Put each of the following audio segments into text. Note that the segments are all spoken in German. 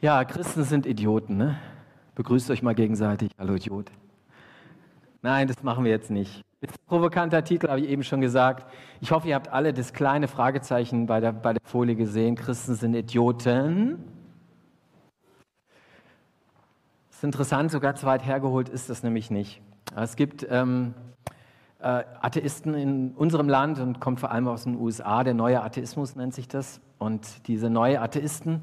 Ja, Christen sind Idioten, ne? Begrüßt euch mal gegenseitig. Hallo Idiot. Nein, das machen wir jetzt nicht. Das ist ein provokanter Titel, habe ich eben schon gesagt. Ich hoffe, ihr habt alle das kleine Fragezeichen bei der, bei der Folie gesehen. Christen sind Idioten. Das ist interessant, sogar zu weit hergeholt ist das nämlich nicht. Es gibt ähm, äh, Atheisten in unserem Land und kommt vor allem aus den USA. Der neue Atheismus nennt sich das. Und diese neue Atheisten,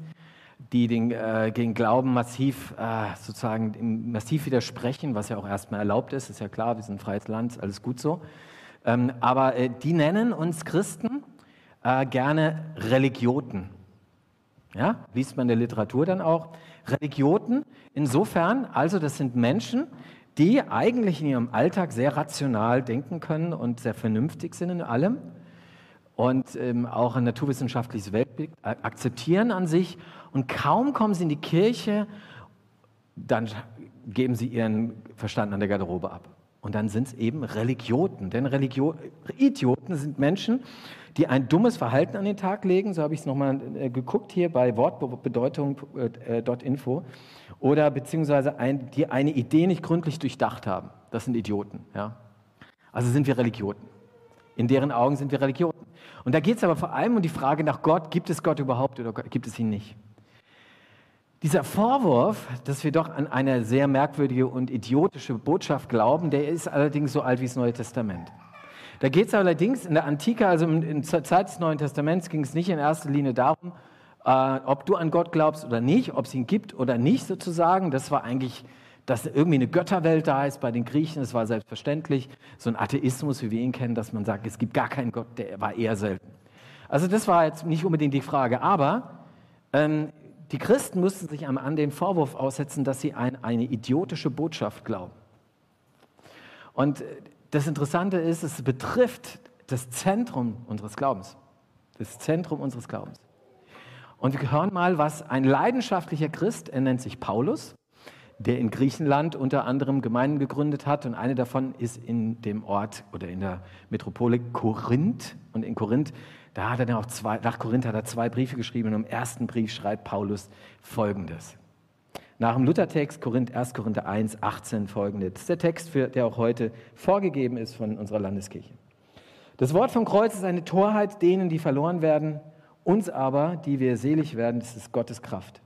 die den, äh, gegen Glauben massiv äh, sozusagen massiv widersprechen, was ja auch erstmal erlaubt ist, ist ja klar, wir sind ein freies Land, alles gut so. Ähm, aber äh, die nennen uns Christen äh, gerne Religioten. Ja, liest man in der Literatur dann auch. Religioten, insofern, also das sind Menschen, die eigentlich in ihrem Alltag sehr rational denken können und sehr vernünftig sind in allem und ähm, auch ein naturwissenschaftliches Weltbild akzeptieren an sich und kaum kommen sie in die Kirche, dann geben sie ihren Verstand an der Garderobe ab. Und dann sind es eben Religioten. Denn Religio Idioten sind Menschen, die ein dummes Verhalten an den Tag legen. So habe ich es nochmal äh, geguckt hier bei Wortbedeutung.info. Äh, Oder beziehungsweise ein, die eine Idee nicht gründlich durchdacht haben. Das sind Idioten. Ja? Also sind wir Religioten. In deren Augen sind wir Religioten. Und da geht es aber vor allem um die Frage nach Gott, gibt es Gott überhaupt oder gibt es ihn nicht? Dieser Vorwurf, dass wir doch an eine sehr merkwürdige und idiotische Botschaft glauben, der ist allerdings so alt wie das Neue Testament. Da geht es allerdings in der Antike, also in der Zeit des Neuen Testaments, ging es nicht in erster Linie darum, äh, ob du an Gott glaubst oder nicht, ob es ihn gibt oder nicht sozusagen. Das war eigentlich dass irgendwie eine Götterwelt da ist bei den Griechen, das war selbstverständlich. So ein Atheismus, wie wir ihn kennen, dass man sagt, es gibt gar keinen Gott, der war eher selten. Also das war jetzt nicht unbedingt die Frage, aber ähm, die Christen mussten sich an den Vorwurf aussetzen, dass sie an eine idiotische Botschaft glauben. Und das Interessante ist, es betrifft das Zentrum unseres Glaubens. Das Zentrum unseres Glaubens. Und wir hören mal, was ein leidenschaftlicher Christ, er nennt sich Paulus, der in Griechenland unter anderem Gemeinden gegründet hat. Und eine davon ist in dem Ort oder in der Metropole Korinth. Und in Korinth, da hat er dann auch zwei, nach Korinth hat er zwei Briefe geschrieben. Und im ersten Brief schreibt Paulus Folgendes. Nach dem Luthertext Korinth, 1. Korinther 1, 18 folgende. Das ist der Text, für, der auch heute vorgegeben ist von unserer Landeskirche. Das Wort vom Kreuz ist eine Torheit denen, die verloren werden. Uns aber, die wir selig werden, das ist Gottes Kraft.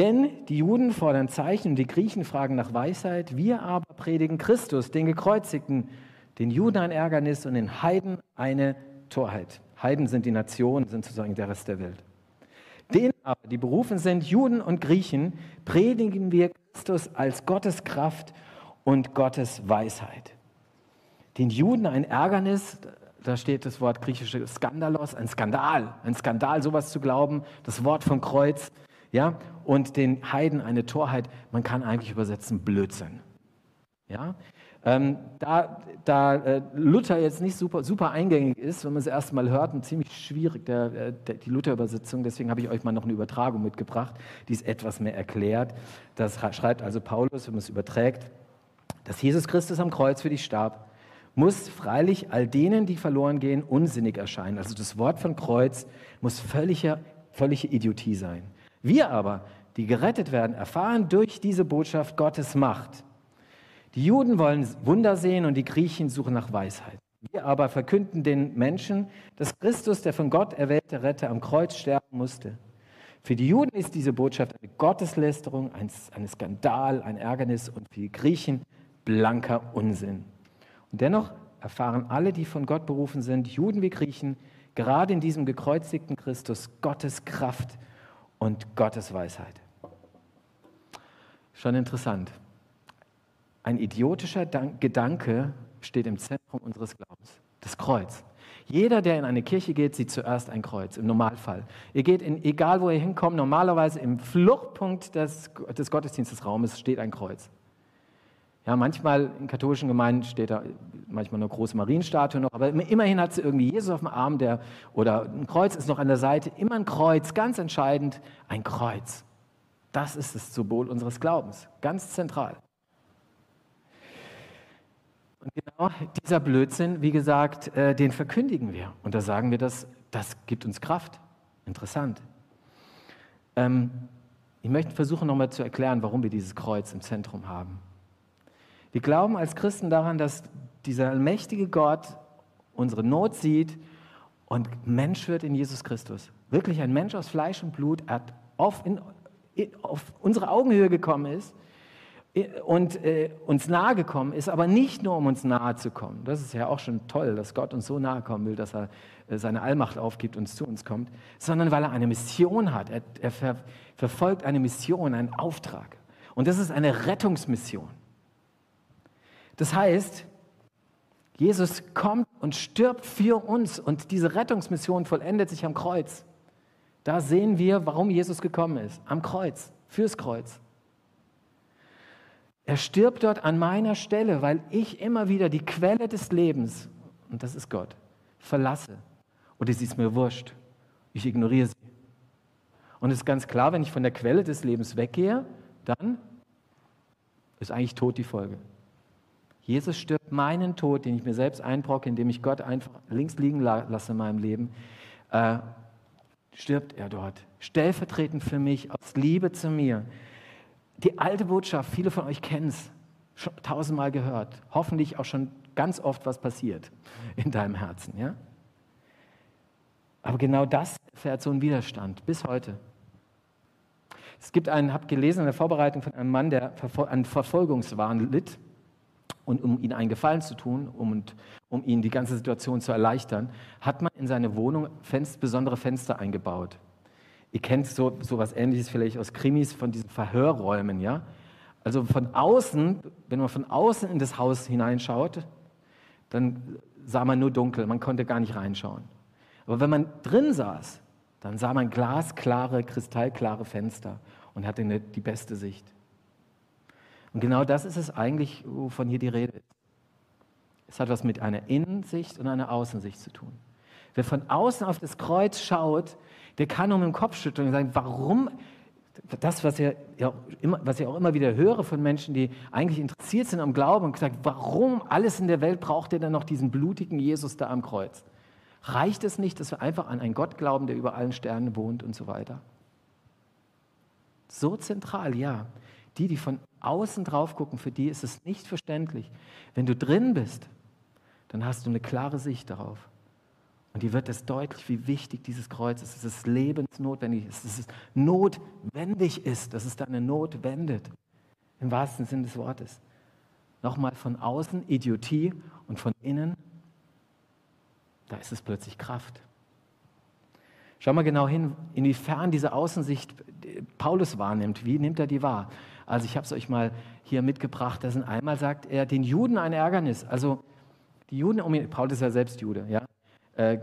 Denn die Juden fordern Zeichen und die Griechen fragen nach Weisheit. Wir aber predigen Christus, den Gekreuzigten, den Juden ein Ärgernis und den Heiden eine Torheit. Heiden sind die Nationen, sind sozusagen der Rest der Welt. Den aber, die berufen sind, Juden und Griechen, predigen wir Christus als Gottes Kraft und Gottes Weisheit. Den Juden ein Ärgernis, da steht das Wort griechische Skandalos, ein Skandal, ein Skandal, sowas zu glauben, das Wort vom Kreuz ja, und den Heiden eine Torheit, man kann eigentlich übersetzen Blödsinn. Ja, ähm, da, da äh, Luther jetzt nicht super, super eingängig ist, wenn man es erst mal hört, und ziemlich schwierig, der, äh, der, die Luther-Übersetzung, deswegen habe ich euch mal noch eine Übertragung mitgebracht, die es etwas mehr erklärt. Das schreibt also Paulus, wenn man es überträgt, dass Jesus Christus am Kreuz für dich starb, muss freilich all denen, die verloren gehen, unsinnig erscheinen. Also das Wort von Kreuz muss völlige, völlige Idiotie sein. Wir aber, die gerettet werden, erfahren durch diese Botschaft Gottes Macht. Die Juden wollen Wunder sehen und die Griechen suchen nach Weisheit. Wir aber verkünden den Menschen, dass Christus, der von Gott erwählte Retter, am Kreuz sterben musste. Für die Juden ist diese Botschaft eine Gotteslästerung, ein, ein Skandal, ein Ärgernis und für die Griechen blanker Unsinn. Und dennoch erfahren alle, die von Gott berufen sind, Juden wie Griechen, gerade in diesem gekreuzigten Christus Gottes Kraft und Gottes Weisheit. Schon interessant. Ein idiotischer Gedanke steht im Zentrum unseres Glaubens. Das Kreuz. Jeder, der in eine Kirche geht, sieht zuerst ein Kreuz, im Normalfall. Ihr geht, in, egal wo ihr hinkommt, normalerweise im Fluchtpunkt des, des Gottesdienstsraumes steht ein Kreuz. Ja, manchmal in katholischen Gemeinden steht da manchmal eine große Marienstatue noch, aber immerhin hat sie irgendwie Jesus auf dem Arm der, oder ein Kreuz ist noch an der Seite. Immer ein Kreuz, ganz entscheidend, ein Kreuz. Das ist das Symbol unseres Glaubens, ganz zentral. Und genau dieser Blödsinn, wie gesagt, äh, den verkündigen wir. Und da sagen wir, das, das gibt uns Kraft. Interessant. Ähm, Ich möchte versuchen nochmal zu erklären, warum wir dieses Kreuz im Zentrum haben. Wir glauben als Christen daran, dass dieser allmächtige Gott unsere Not sieht und Mensch wird in Jesus Christus. Wirklich ein Mensch aus Fleisch und Blut, hat auf, in, auf unsere Augenhöhe gekommen ist und äh, uns nahe gekommen ist, aber nicht nur, um uns nahe zu kommen. Das ist ja auch schon toll, dass Gott uns so nahe kommen will, dass er äh, seine Allmacht aufgibt und zu uns kommt, sondern weil er eine Mission hat. Er, er ver, verfolgt eine Mission, einen Auftrag. Und das ist eine Rettungsmission. Das heißt, Jesus kommt und stirbt für uns und diese Rettungsmission vollendet sich am Kreuz. Da sehen wir, warum Jesus gekommen ist. Am Kreuz, fürs Kreuz. Er stirbt dort an meiner Stelle, weil ich immer wieder die Quelle des Lebens, und das ist Gott, verlasse. Oder sie ist mir wurscht. Ich ignoriere sie. Und es ist ganz klar, wenn ich von der Quelle des Lebens weggehe, dann ist eigentlich tot die Folge. Jesus stirbt meinen Tod, den ich mir selbst einbrocke, indem ich Gott einfach links liegen lasse in meinem Leben, äh, stirbt er dort. Stellvertretend für mich, aus Liebe zu mir. Die alte Botschaft, viele von euch kennen es, schon tausendmal gehört, hoffentlich auch schon ganz oft was passiert in deinem Herzen. Ja? Aber genau das fährt so einen Widerstand bis heute. Es gibt einen, habe gelesen in der Vorbereitung von einem Mann, der an Verfolgungswahn litt. Und um ihm einen Gefallen zu tun, um, um ihn die ganze Situation zu erleichtern, hat man in seine Wohnung Fenster, besondere Fenster eingebaut. Ihr kennt so, so was Ähnliches vielleicht aus Krimis von diesen Verhörräumen, ja? Also von außen, wenn man von außen in das Haus hineinschaut, dann sah man nur dunkel, man konnte gar nicht reinschauen. Aber wenn man drin saß, dann sah man glasklare, kristallklare Fenster und hatte eine, die beste Sicht. Und genau das ist es eigentlich, wovon hier die Rede ist. Es hat was mit einer Innensicht und einer Außensicht zu tun. Wer von außen auf das Kreuz schaut, der kann nur mit dem Kopf schütteln und sagen, warum das, was ich, ja immer, was ich auch immer wieder höre von Menschen, die eigentlich interessiert sind am Glauben und gesagt, warum alles in der Welt braucht ihr dann noch diesen blutigen Jesus da am Kreuz? Reicht es nicht, dass wir einfach an einen Gott glauben, der über allen Sternen wohnt und so weiter? So zentral, ja. Die, die von außen drauf gucken, für die ist es nicht verständlich. Wenn du drin bist, dann hast du eine klare Sicht darauf. Und dir wird es deutlich, wie wichtig dieses Kreuz ist, es lebensnotwendig ist, dass es notwendig ist, dass es deine Not wendet. Im wahrsten Sinne des Wortes. Nochmal von außen Idiotie und von innen, da ist es plötzlich Kraft. Schau mal genau hin, inwiefern diese Außensicht Paulus wahrnimmt. Wie nimmt er die wahr? Also ich habe es euch mal hier mitgebracht. Das sind einmal sagt er, den Juden ein Ärgernis. Also die Juden, um ihn, Paulus ist ja selbst Jude, ja. Äh,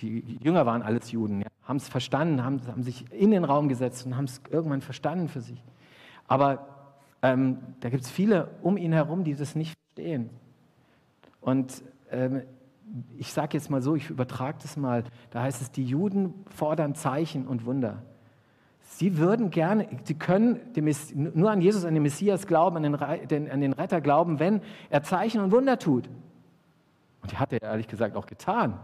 die Jünger waren alles Juden, ja? haben es verstanden, haben, haben, sich in den Raum gesetzt und haben es irgendwann verstanden für sich. Aber ähm, da gibt es viele um ihn herum, die das nicht verstehen. Und ähm, ich sage jetzt mal so, ich übertrage das mal, da heißt es, die Juden fordern Zeichen und Wunder. Sie würden gerne, sie können nur an Jesus, an den Messias glauben, an den, an den Retter glauben, wenn er Zeichen und Wunder tut. Und die hat er ehrlich gesagt auch getan.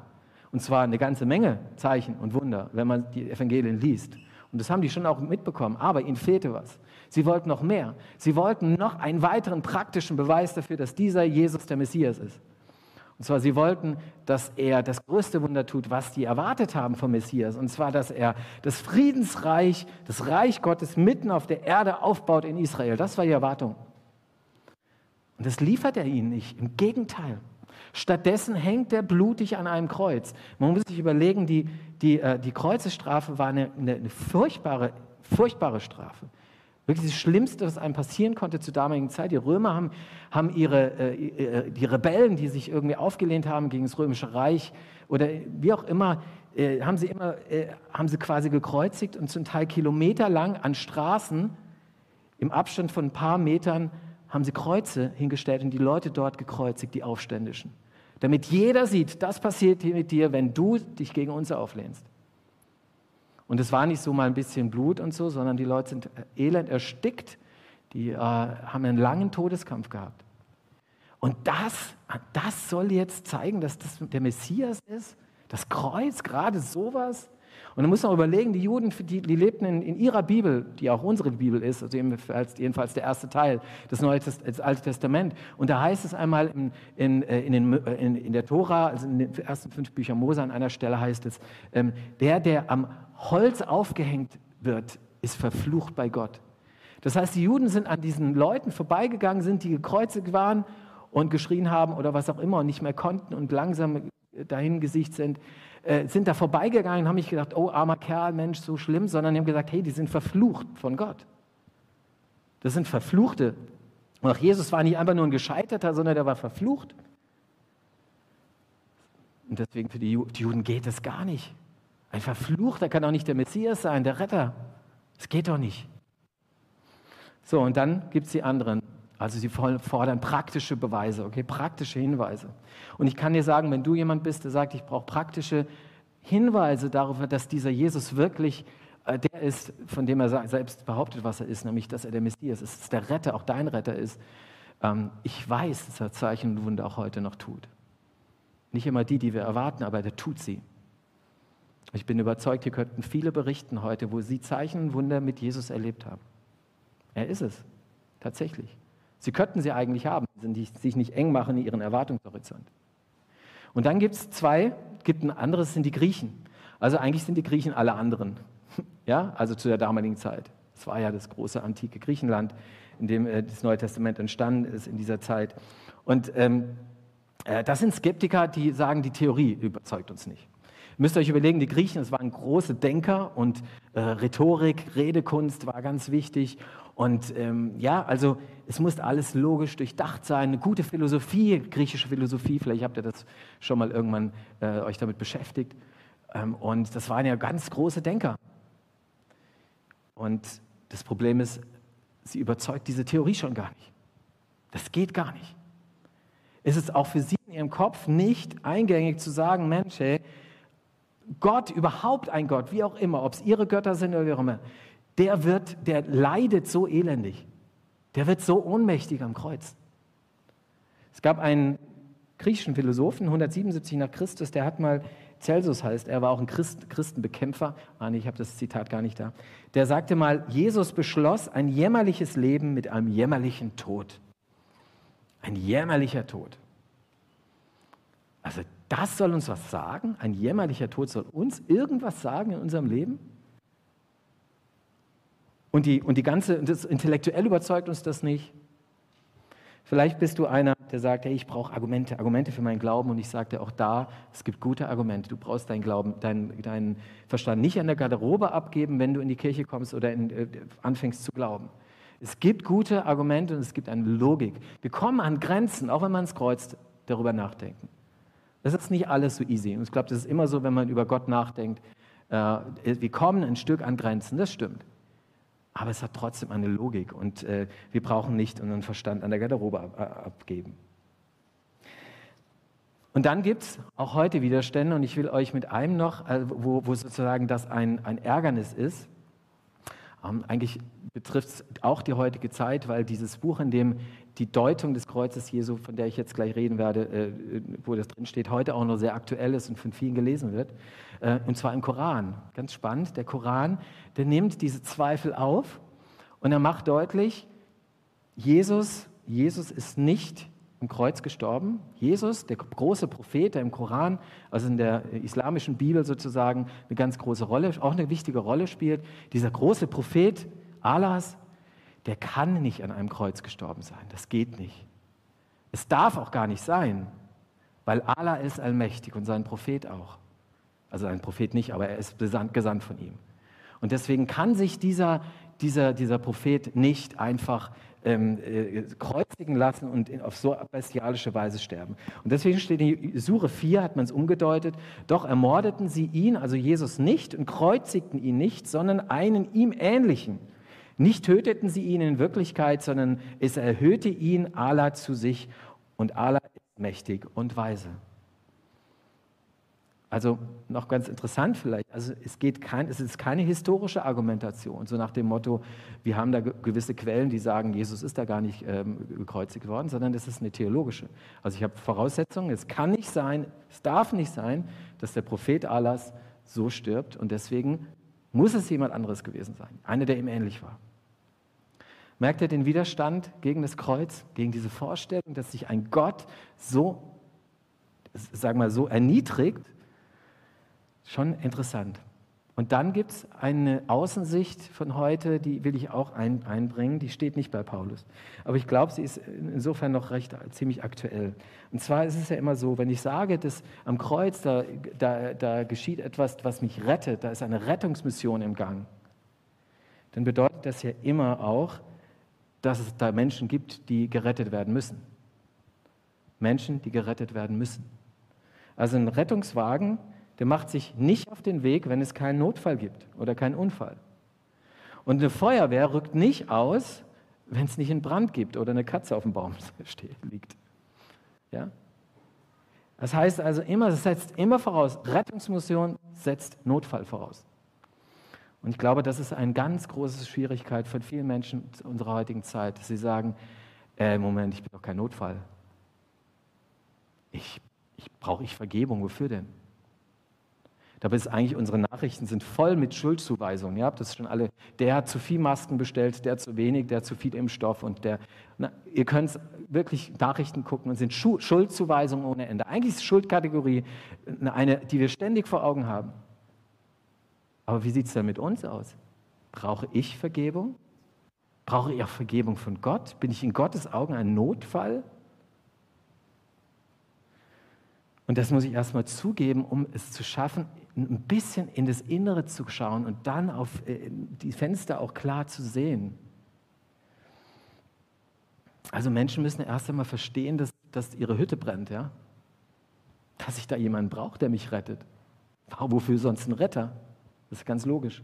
Und zwar eine ganze Menge Zeichen und Wunder, wenn man die Evangelien liest. Und das haben die schon auch mitbekommen. Aber ihnen fehlte was. Sie wollten noch mehr. Sie wollten noch einen weiteren praktischen Beweis dafür, dass dieser Jesus der Messias ist. Und zwar, sie wollten, dass er das größte Wunder tut, was die erwartet haben vom Messias. Und zwar, dass er das Friedensreich, das Reich Gottes mitten auf der Erde aufbaut in Israel. Das war die Erwartung. Und das liefert er ihnen nicht. Im Gegenteil. Stattdessen hängt er blutig an einem Kreuz. Man muss sich überlegen, die, die, äh, die Kreuzesstrafe war eine, eine, eine furchtbare, furchtbare Strafe. Wirklich das Schlimmste, was einem passieren konnte zur damaligen Zeit. Die Römer haben, haben ihre, äh, äh, die Rebellen, die sich irgendwie aufgelehnt haben gegen das Römische Reich oder wie auch immer, äh, haben, sie immer äh, haben sie quasi gekreuzigt und zum Teil kilometerlang an Straßen im Abstand von ein paar Metern haben sie Kreuze hingestellt und die Leute dort gekreuzigt, die Aufständischen. Damit jeder sieht, das passiert hier mit dir, wenn du dich gegen uns auflehnst. Und es war nicht so mal ein bisschen Blut und so, sondern die Leute sind elend erstickt, die äh, haben einen langen Todeskampf gehabt. Und das, das soll jetzt zeigen, dass das der Messias ist, das Kreuz, gerade sowas. Und dann muss man überlegen, die Juden, die, die lebten in, in, ihrer Bibel, die auch unsere Bibel ist, also jedenfalls, der erste Teil des Neuen des Alten Testament. Und da heißt es einmal in, in, äh, in, den, äh, in der Tora, also in den ersten fünf Büchern Mose, an einer Stelle heißt es, ähm, der, der am Holz aufgehängt wird, ist verflucht bei Gott. Das heißt, die Juden sind an diesen Leuten vorbeigegangen, sind, die gekreuzigt waren und geschrien haben oder was auch immer und nicht mehr konnten und langsam dahin gesicht sind, äh, sind da vorbeigegangen und haben nicht gedacht, oh armer Kerl, Mensch, so schlimm, sondern die haben gesagt, hey, die sind verflucht von Gott. Das sind Verfluchte. Und auch Jesus war nicht einfach nur ein Gescheiterter, sondern der war verflucht. Und deswegen für die Juden geht es gar nicht. Ein Verfluchter kann auch nicht der Messias sein, der Retter. Das geht doch nicht. So, und dann gibt es die anderen. Also sie fordern praktische Beweise, okay, praktische Hinweise. Und ich kann dir sagen, wenn du jemand bist, der sagt, ich brauche praktische Hinweise darauf, dass dieser Jesus wirklich äh, der ist, von dem er selbst behauptet, was er ist, nämlich, dass er der Messias ist, dass der Retter, auch dein Retter ist. Ähm, ich weiß, dass er Zeichen und Wunder auch heute noch tut. Nicht immer die, die wir erwarten, aber er tut sie. Ich bin überzeugt, hier könnten viele berichten heute, wo sie Zeichen und Wunder mit Jesus erlebt haben. Er ist es, tatsächlich. Sie könnten sie eigentlich haben, sie sich nicht eng machen in ihren Erwartungshorizont. Und dann gibt es zwei, gibt ein anderes, sind die Griechen. Also eigentlich sind die Griechen alle anderen. Ja, also zu der damaligen Zeit. Es war ja das große antike Griechenland, in dem äh, das Neue Testament entstanden ist in dieser Zeit. Und ähm, äh, das sind Skeptiker, die sagen, die Theorie überzeugt uns nicht. Ihr müsst euch überlegen, die Griechen, das waren große Denker und äh, Rhetorik, Redekunst war ganz wichtig. Und ähm, ja, also es muss alles logisch durchdacht sein, eine gute Philosophie, griechische Philosophie, vielleicht habt ihr das schon mal irgendwann äh, euch damit beschäftigt. Ähm, und das waren ja ganz große Denker. Und das Problem ist, sie überzeugt diese Theorie schon gar nicht. Das geht gar nicht. Es ist auch für sie in ihrem Kopf nicht eingängig zu sagen, Mensch, hey, Gott, überhaupt ein Gott, wie auch immer, ob es ihre Götter sind oder wie auch immer, der wird, der leidet so elendig. Der wird so ohnmächtig am Kreuz. Es gab einen griechischen Philosophen, 177 nach Christus, der hat mal, Celsus heißt, er war auch ein Christ, Christenbekämpfer, ah nee, ich habe das Zitat gar nicht da, der sagte mal, Jesus beschloss ein jämmerliches Leben mit einem jämmerlichen Tod. Ein jämmerlicher Tod. Also das soll uns was sagen? Ein jämmerlicher Tod soll uns irgendwas sagen in unserem Leben? Und die, und die ganze, das intellektuell überzeugt uns das nicht. Vielleicht bist du einer, der sagt, hey, ich brauche Argumente, Argumente für meinen Glauben. Und ich dir auch da, es gibt gute Argumente. Du brauchst deinen Glauben, deinen, deinen Verstand nicht an der Garderobe abgeben, wenn du in die Kirche kommst oder in, äh, anfängst zu glauben. Es gibt gute Argumente und es gibt eine Logik. Wir kommen an Grenzen, auch wenn man es kreuzt, darüber nachdenken. Das ist nicht alles so easy. Und ich glaube, das ist immer so, wenn man über Gott nachdenkt. Äh, wir kommen ein Stück an Grenzen, das stimmt. Aber es hat trotzdem eine Logik und äh, wir brauchen nicht unseren Verstand an der Garderobe ab, abgeben. Und dann gibt es auch heute Widerstände und ich will euch mit einem noch, äh, wo, wo, sozusagen das ein, ein Ärgernis ist. Ähm, eigentlich betrifft es auch die heutige Zeit, weil dieses Buch, in dem die Deutung des Kreuzes Jesu, von der ich jetzt gleich reden werde, äh, wo das drin steht, heute auch noch sehr aktuell ist und von vielen gelesen wird. Äh, und zwar im Koran. Ganz spannend. Der Koran, der nimmt diese Zweifel auf und er macht deutlich, Jesus, Jesus ist nicht im Kreuz gestorben. Jesus, der große Prophet, der im Koran, also in der islamischen Bibel sozusagen eine ganz große Rolle, auch eine wichtige Rolle spielt. Dieser große Prophet Allahs, der kann nicht an einem Kreuz gestorben sein. Das geht nicht. Es darf auch gar nicht sein, weil Allah ist allmächtig und sein Prophet auch. Also ein Prophet nicht, aber er ist gesandt, gesandt von ihm. Und deswegen kann sich dieser, dieser, dieser Prophet nicht einfach ähm, äh, kreuzigen lassen und in, auf so bestialische Weise sterben. Und deswegen steht in Sure 4, hat man es umgedeutet, doch ermordeten sie ihn, also Jesus nicht, und kreuzigten ihn nicht, sondern einen ihm ähnlichen nicht töteten sie ihn in Wirklichkeit, sondern es erhöhte ihn Allah zu sich und Allah ist mächtig und weise. Also noch ganz interessant vielleicht, also es, geht kein, es ist keine historische Argumentation, so nach dem Motto, wir haben da gewisse Quellen, die sagen, Jesus ist da gar nicht ähm, gekreuzigt worden, sondern es ist eine theologische. Also ich habe Voraussetzungen, es kann nicht sein, es darf nicht sein, dass der Prophet Allahs so stirbt und deswegen muss es jemand anderes gewesen sein, einer, der ihm ähnlich war. Merkt ihr den Widerstand gegen das Kreuz, gegen diese Vorstellung, dass sich ein Gott so, sag mal, so erniedrigt? Schon interessant. Und dann gibt es eine Außensicht von heute, die will ich auch ein, einbringen, die steht nicht bei Paulus. Aber ich glaube, sie ist insofern noch recht ziemlich aktuell. Und zwar ist es ja immer so, wenn ich sage, dass am Kreuz, da, da, da geschieht etwas, was mich rettet, da ist eine Rettungsmission im Gang, dann bedeutet das ja immer auch, dass es da Menschen gibt, die gerettet werden müssen. Menschen, die gerettet werden müssen. Also ein Rettungswagen der macht sich nicht auf den Weg, wenn es keinen Notfall gibt oder keinen Unfall. Und eine Feuerwehr rückt nicht aus, wenn es nicht einen Brand gibt oder eine Katze auf dem Baum liegt. Ja? Das heißt also immer, es setzt immer voraus, Rettungsmission setzt Notfall voraus. Und ich glaube, das ist eine ganz große Schwierigkeit von vielen Menschen unserer heutigen Zeit, dass sie sagen, äh, Moment, ich bin doch kein Notfall. Ich, ich brauche ich Vergebung, wofür denn? Dabei ist eigentlich, unsere Nachrichten sind voll mit Schuldzuweisungen. Ihr habt das schon alle. Der hat zu viel Masken bestellt, der zu wenig, der zu viel Impfstoff und der. Na, ihr könnt wirklich Nachrichten gucken und sind Schuldzuweisungen ohne Ende. Eigentlich ist Schuldkategorie eine, die wir ständig vor Augen haben. Aber wie sieht es denn mit uns aus? Brauche ich Vergebung? Brauche ich auch Vergebung von Gott? Bin ich in Gottes Augen ein Notfall? Und das muss ich erstmal zugeben, um es zu schaffen, ein bisschen in das Innere zu schauen und dann auf äh, die Fenster auch klar zu sehen. Also Menschen müssen erst einmal verstehen, dass, dass ihre Hütte brennt, ja? Dass ich da jemanden brauche, der mich rettet. Wofür sonst ein Retter? Das ist ganz logisch.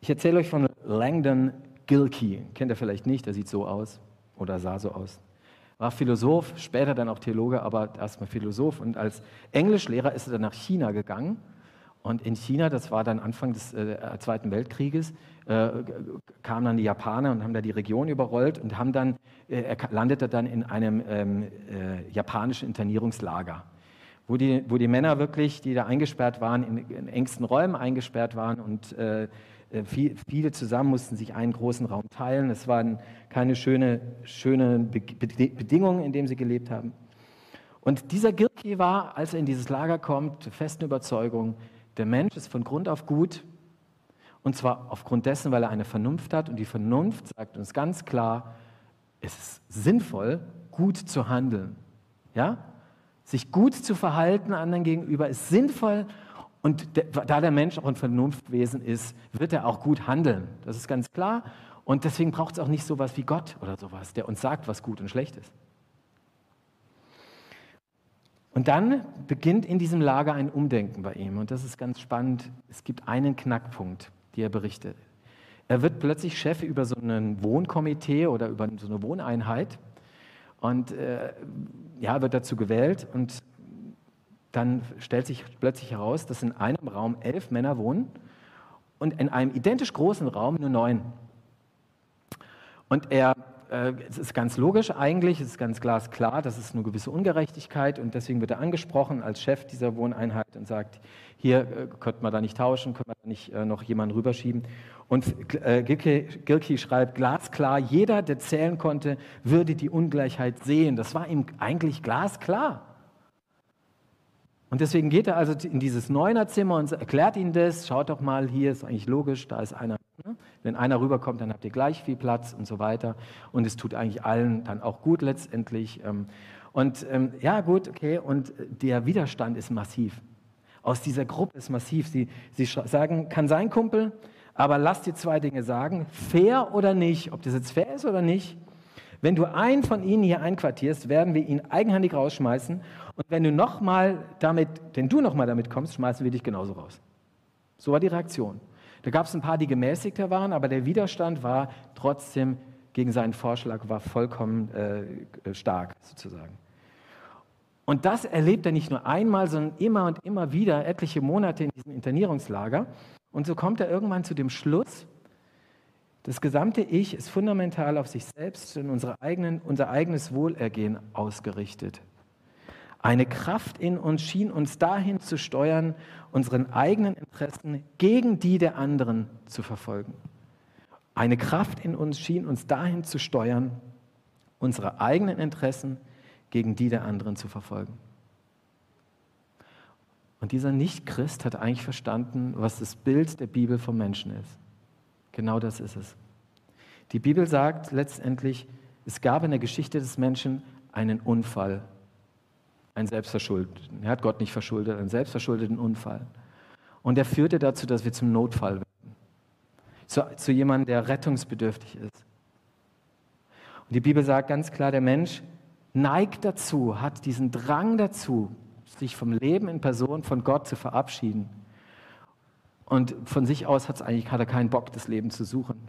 Ich erzähle euch von Langdon Gilkey. Kennt ihr vielleicht nicht, der sieht so aus oder sah so aus war Philosoph, später dann auch Theologe, aber erstmal Philosoph. Und als Englischlehrer ist er dann nach China gegangen. Und in China, das war dann Anfang des äh, Zweiten Weltkrieges, äh, kamen dann die Japaner und haben da die Region überrollt und haben dann, äh, er landete dann in einem ähm, äh, japanischen Internierungslager, wo die, wo die Männer wirklich, die da eingesperrt waren, in, in engsten Räumen eingesperrt waren und äh, äh, viele zusammen mussten sich einen großen Raum teilen. Es waren keine schöne, schöne Bedingungen, in denen sie gelebt haben. Und dieser Gilki war, als er in dieses Lager kommt, der festen Überzeugung, der Mensch ist von Grund auf gut. Und zwar aufgrund dessen, weil er eine Vernunft hat. Und die Vernunft sagt uns ganz klar, es ist sinnvoll, gut zu handeln. Ja? Sich gut zu verhalten anderen gegenüber ist sinnvoll und da der Mensch auch ein Vernunftwesen ist, wird er auch gut handeln. Das ist ganz klar. Und deswegen braucht es auch nicht sowas wie Gott oder sowas, der uns sagt, was gut und schlecht ist. Und dann beginnt in diesem Lager ein Umdenken bei ihm. Und das ist ganz spannend. Es gibt einen Knackpunkt, den er berichtet. Er wird plötzlich Chef über so ein Wohnkomitee oder über so eine Wohneinheit und äh, ja, wird dazu gewählt und dann stellt sich plötzlich heraus, dass in einem Raum elf Männer wohnen und in einem identisch großen Raum nur neun. Und er, äh, es ist ganz logisch eigentlich, es ist ganz glasklar, das ist eine gewisse Ungerechtigkeit und deswegen wird er angesprochen als Chef dieser Wohneinheit und sagt, hier äh, könnte man da nicht tauschen, könnte man da nicht äh, noch jemanden rüberschieben. Und äh, Gilkey schreibt glasklar, jeder, der zählen konnte, würde die Ungleichheit sehen. Das war ihm eigentlich glasklar. Und deswegen geht er also in dieses Neunerzimmer und erklärt ihnen das. Schaut doch mal, hier ist eigentlich logisch, da ist einer. Ne? Wenn einer rüberkommt, dann habt ihr gleich viel Platz und so weiter. Und es tut eigentlich allen dann auch gut letztendlich. Ähm. Und ähm, ja, gut, okay. Und der Widerstand ist massiv. Aus dieser Gruppe ist massiv. Sie, sie sagen, kann sein Kumpel, aber lass dir zwei Dinge sagen. Fair oder nicht, ob das jetzt fair ist oder nicht, wenn du einen von ihnen hier einquartierst, werden wir ihn eigenhändig rausschmeißen. Und wenn du noch mal damit, wenn du noch mal damit kommst, schmeißen wir dich genauso raus. So war die Reaktion. Da gab es ein paar, die gemäßigter waren, aber der Widerstand war trotzdem gegen seinen Vorschlag war vollkommen äh, stark sozusagen. Und das erlebt er nicht nur einmal, sondern immer und immer wieder, etliche Monate in diesem Internierungslager. Und so kommt er irgendwann zu dem Schluss, das gesamte Ich ist fundamental auf sich selbst und unsere eigenen, unser eigenes Wohlergehen ausgerichtet. Eine Kraft in uns schien uns dahin zu steuern, unseren eigenen Interessen gegen die der anderen zu verfolgen. Eine Kraft in uns schien uns dahin zu steuern, unsere eigenen Interessen gegen die der anderen zu verfolgen. Und dieser Nicht-Christ hat eigentlich verstanden, was das Bild der Bibel vom Menschen ist. Genau das ist es. Die Bibel sagt letztendlich, es gab in der Geschichte des Menschen einen Unfall, einen selbstverschuldeten. Er hat Gott nicht verschuldet, einen selbstverschuldeten Unfall. Und er führte dazu, dass wir zum Notfall werden. Zu, zu jemandem, der rettungsbedürftig ist. Und die Bibel sagt ganz klar, der Mensch neigt dazu, hat diesen Drang dazu, sich vom Leben in Person von Gott zu verabschieden. Und von sich aus hat, eigentlich, hat er keinen Bock, das Leben zu suchen.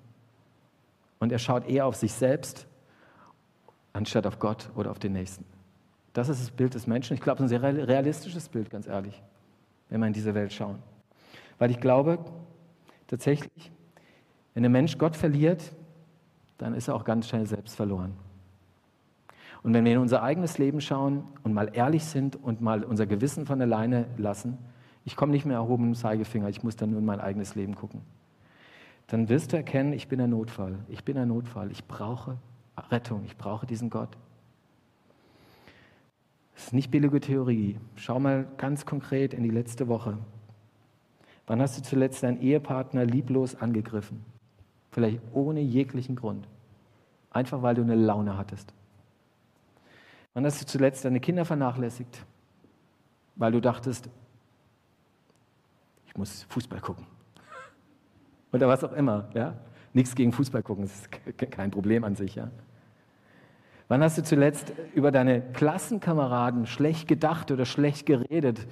Und er schaut eher auf sich selbst, anstatt auf Gott oder auf den Nächsten. Das ist das Bild des Menschen. Ich glaube, es ist ein sehr realistisches Bild, ganz ehrlich, wenn wir in diese Welt schauen. Weil ich glaube, tatsächlich, wenn der Mensch Gott verliert, dann ist er auch ganz schnell selbst verloren. Und wenn wir in unser eigenes Leben schauen und mal ehrlich sind und mal unser Gewissen von alleine lassen, ich komme nicht mehr erhoben im Zeigefinger, ich muss dann nur in mein eigenes Leben gucken, dann wirst du erkennen, ich bin ein Notfall, ich bin ein Notfall, ich brauche Rettung, ich brauche diesen Gott. Das ist nicht billige Theorie. Schau mal ganz konkret in die letzte Woche. Wann hast du zuletzt deinen Ehepartner lieblos angegriffen? Vielleicht ohne jeglichen Grund. Einfach weil du eine Laune hattest. Wann hast du zuletzt deine Kinder vernachlässigt? Weil du dachtest, ich muss Fußball gucken. Oder was auch immer. Ja? Nichts gegen Fußball gucken, das ist kein Problem an sich. Ja? Wann hast du zuletzt über deine Klassenkameraden schlecht gedacht oder schlecht geredet?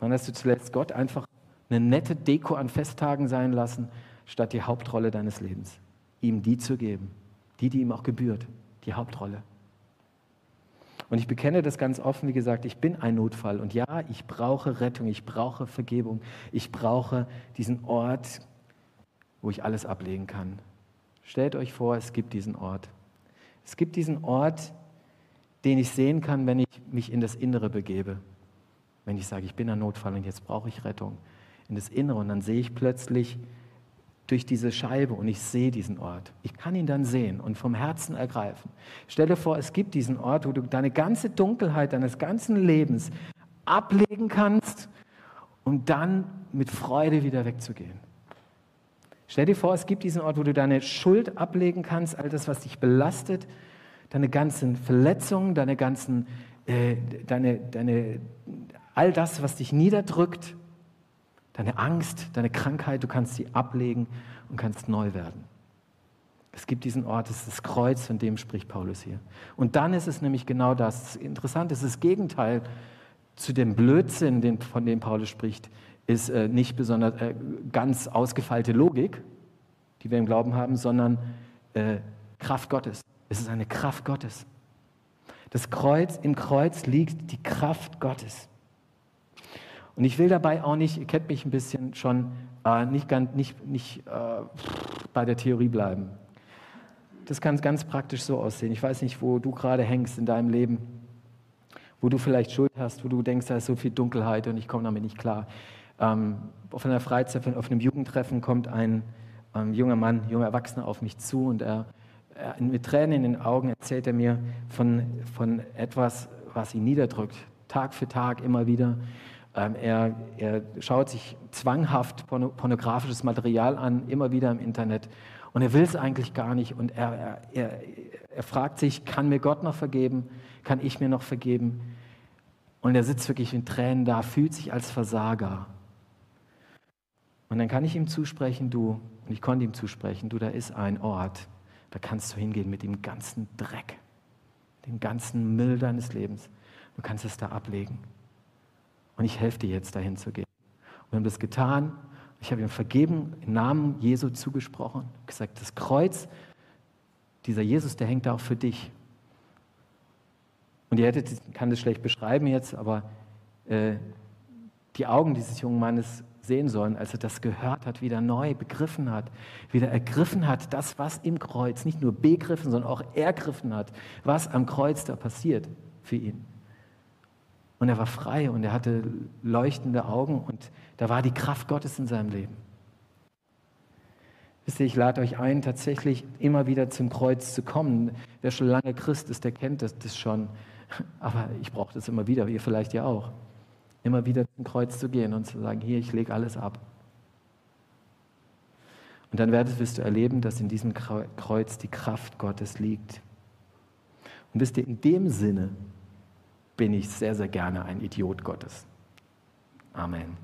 Wann hast du zuletzt Gott einfach eine nette Deko an Festtagen sein lassen, statt die Hauptrolle deines Lebens? Ihm die zu geben, die, die ihm auch gebührt, die Hauptrolle. Und ich bekenne das ganz offen, wie gesagt, ich bin ein Notfall. Und ja, ich brauche Rettung, ich brauche Vergebung, ich brauche diesen Ort, wo ich alles ablegen kann. Stellt euch vor, es gibt diesen Ort. Es gibt diesen Ort, den ich sehen kann, wenn ich mich in das Innere begebe. Wenn ich sage, ich bin ein Notfall und jetzt brauche ich Rettung. In das Innere und dann sehe ich plötzlich durch diese Scheibe und ich sehe diesen Ort. Ich kann ihn dann sehen und vom Herzen ergreifen. Stell dir vor, es gibt diesen Ort, wo du deine ganze Dunkelheit deines ganzen Lebens ablegen kannst, um dann mit Freude wieder wegzugehen. Stell dir vor, es gibt diesen Ort, wo du deine Schuld ablegen kannst, all das, was dich belastet, deine ganzen Verletzungen, deine ganzen, äh, deine, deine, all das, was dich niederdrückt, deine Angst, deine Krankheit, du kannst sie ablegen und kannst neu werden. Es gibt diesen Ort, es ist das Kreuz, von dem spricht Paulus hier. Und dann ist es nämlich genau das. Interessant ist das Gegenteil zu dem Blödsinn, von dem Paulus spricht, ist äh, nicht besonders äh, ganz ausgefeilte Logik, die wir im Glauben haben, sondern äh, Kraft Gottes. Es ist eine Kraft Gottes. Das Kreuz, im Kreuz liegt die Kraft Gottes. Und ich will dabei auch nicht, ihr kennt mich ein bisschen schon, äh, nicht, ganz, nicht, nicht äh, bei der Theorie bleiben. Das kann ganz praktisch so aussehen. Ich weiß nicht, wo du gerade hängst in deinem Leben, wo du vielleicht Schuld hast, wo du denkst, da ist so viel Dunkelheit und ich komme damit nicht klar. Ähm, auf einer Freizeit, auf einem Jugendtreffen kommt ein ähm, junger Mann, junger Erwachsener auf mich zu und er, er, mit Tränen in den Augen erzählt er mir von, von etwas, was ihn niederdrückt, Tag für Tag immer wieder. Ähm, er, er, schaut sich zwanghaft pornografisches Material an, immer wieder im Internet. Und er will es eigentlich gar nicht. Und er, er, er fragt sich, kann mir Gott noch vergeben? Kann ich mir noch vergeben? Und er sitzt wirklich in Tränen da, fühlt sich als Versager. Und dann kann ich ihm zusprechen, du, und ich konnte ihm zusprechen, du, da ist ein Ort, da kannst du hingehen mit dem ganzen Dreck, dem ganzen Müll deines Lebens. Du kannst es da ablegen. Und ich helfe dir jetzt, dahin zu gehen. Und wir haben das getan. Ich habe ihm vergeben, im Namen Jesu zugesprochen, gesagt, das Kreuz, dieser Jesus, der hängt da auch für dich. Und ihr hättet, ich kann das schlecht beschreiben jetzt, aber äh, die Augen dieses jungen Mannes sehen sollen, als er das gehört hat, wieder neu begriffen hat, wieder ergriffen hat, das, was im Kreuz, nicht nur begriffen, sondern auch ergriffen hat, was am Kreuz da passiert. für ihn. Und er war frei und er hatte leuchtende Augen und da war die Kraft Gottes in seinem Leben. Wisst ihr, ich lade euch ein, tatsächlich immer wieder zum Kreuz zu kommen. Wer schon lange Christ ist, der kennt das, das schon. Aber ich brauche das immer wieder, ihr vielleicht ja auch. Immer wieder zum Kreuz zu gehen und zu sagen, hier, ich lege alles ab. Und dann wirst du erleben, dass in diesem Kreuz die Kraft Gottes liegt. Und wisst ihr, in dem Sinne bin ich sehr, sehr gerne ein Idiot Gottes. Amen.